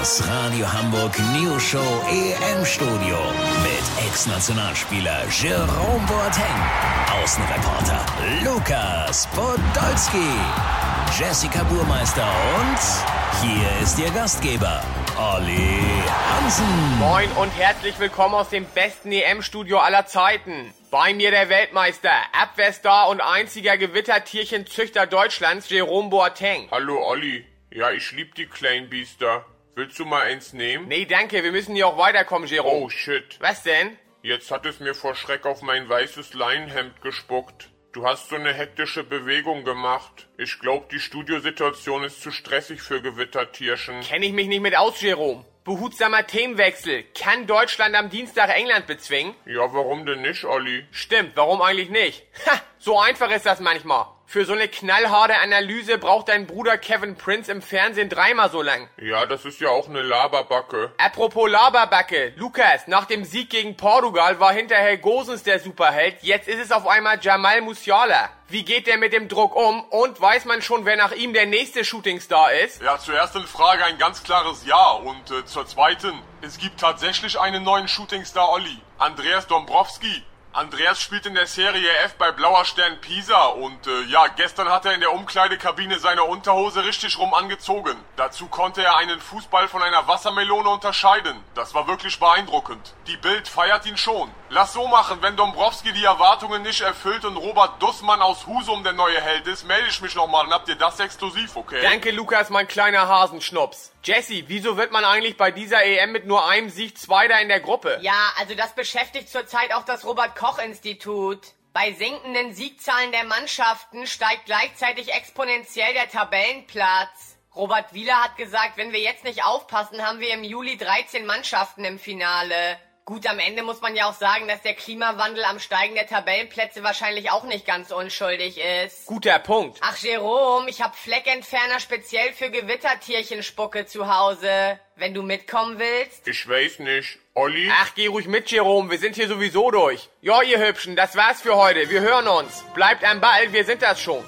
Das Radio Hamburg News Show EM Studio mit Ex-Nationalspieler Jerome Boateng, Außenreporter Lukas Podolski, Jessica Burmeister und hier ist Ihr Gastgeber Olli Hansen. Moin und herzlich willkommen aus dem besten EM-Studio aller Zeiten. Bei mir der Weltmeister, Abwehrstar und einziger Gewittertierchenzüchter Deutschlands, Jerome Boateng. Hallo Olli. Ja, ich lieb die kleinen Biester. Willst du mal eins nehmen? Nee, danke, wir müssen hier auch weiterkommen, Jerome. Oh shit. Was denn? Jetzt hat es mir vor Schreck auf mein weißes Leinenhemd gespuckt. Du hast so eine hektische Bewegung gemacht. Ich glaub, die Studiosituation ist zu stressig für Gewittertierchen. Kenn ich mich nicht mit aus, Jerome. Behutsamer Themenwechsel. Kann Deutschland am Dienstag England bezwingen? Ja, warum denn nicht, Olli? Stimmt, warum eigentlich nicht? Ha, so einfach ist das manchmal. Für so eine knallharte Analyse braucht dein Bruder Kevin Prince im Fernsehen dreimal so lang. Ja, das ist ja auch eine Laberbacke. Apropos Laberbacke. Lukas, nach dem Sieg gegen Portugal war hinterher Gosens der Superheld. Jetzt ist es auf einmal Jamal Musiala. Wie geht der mit dem Druck um? Und weiß man schon, wer nach ihm der nächste Shootingstar ist? Ja, zur ersten Frage ein ganz klares Ja. Und äh, zur zweiten, es gibt tatsächlich einen neuen Shootingstar Olli. Andreas Dombrowski. Andreas spielt in der Serie F bei Blauer Stern Pisa und äh, ja, gestern hat er in der Umkleidekabine seine Unterhose richtig rum angezogen. Dazu konnte er einen Fußball von einer Wassermelone unterscheiden. Das war wirklich beeindruckend. Die Bild feiert ihn schon. Lass so machen, wenn Dombrowski die Erwartungen nicht erfüllt und Robert Dussmann aus Husum der neue Held ist, melde ich mich nochmal und habt ihr das exklusiv, okay? Danke, Lukas, mein kleiner Hasenschnups. Jesse, wieso wird man eigentlich bei dieser EM mit nur einem Sieg Zweiter in der Gruppe? Ja, also das beschäftigt zurzeit auch das Robert-Koch-Institut. Bei sinkenden Siegzahlen der Mannschaften steigt gleichzeitig exponentiell der Tabellenplatz. Robert Wieler hat gesagt, wenn wir jetzt nicht aufpassen, haben wir im Juli 13 Mannschaften im Finale. Gut, am Ende muss man ja auch sagen, dass der Klimawandel am Steigen der Tabellenplätze wahrscheinlich auch nicht ganz unschuldig ist. Guter Punkt. Ach, Jerome, ich hab Fleckentferner speziell für Gewittertierchenspucke zu Hause. Wenn du mitkommen willst. Ich weiß nicht. Olli? Ach, geh ruhig mit, Jerome. Wir sind hier sowieso durch. Ja, ihr Hübschen, das war's für heute. Wir hören uns. Bleibt am Ball, wir sind das schon.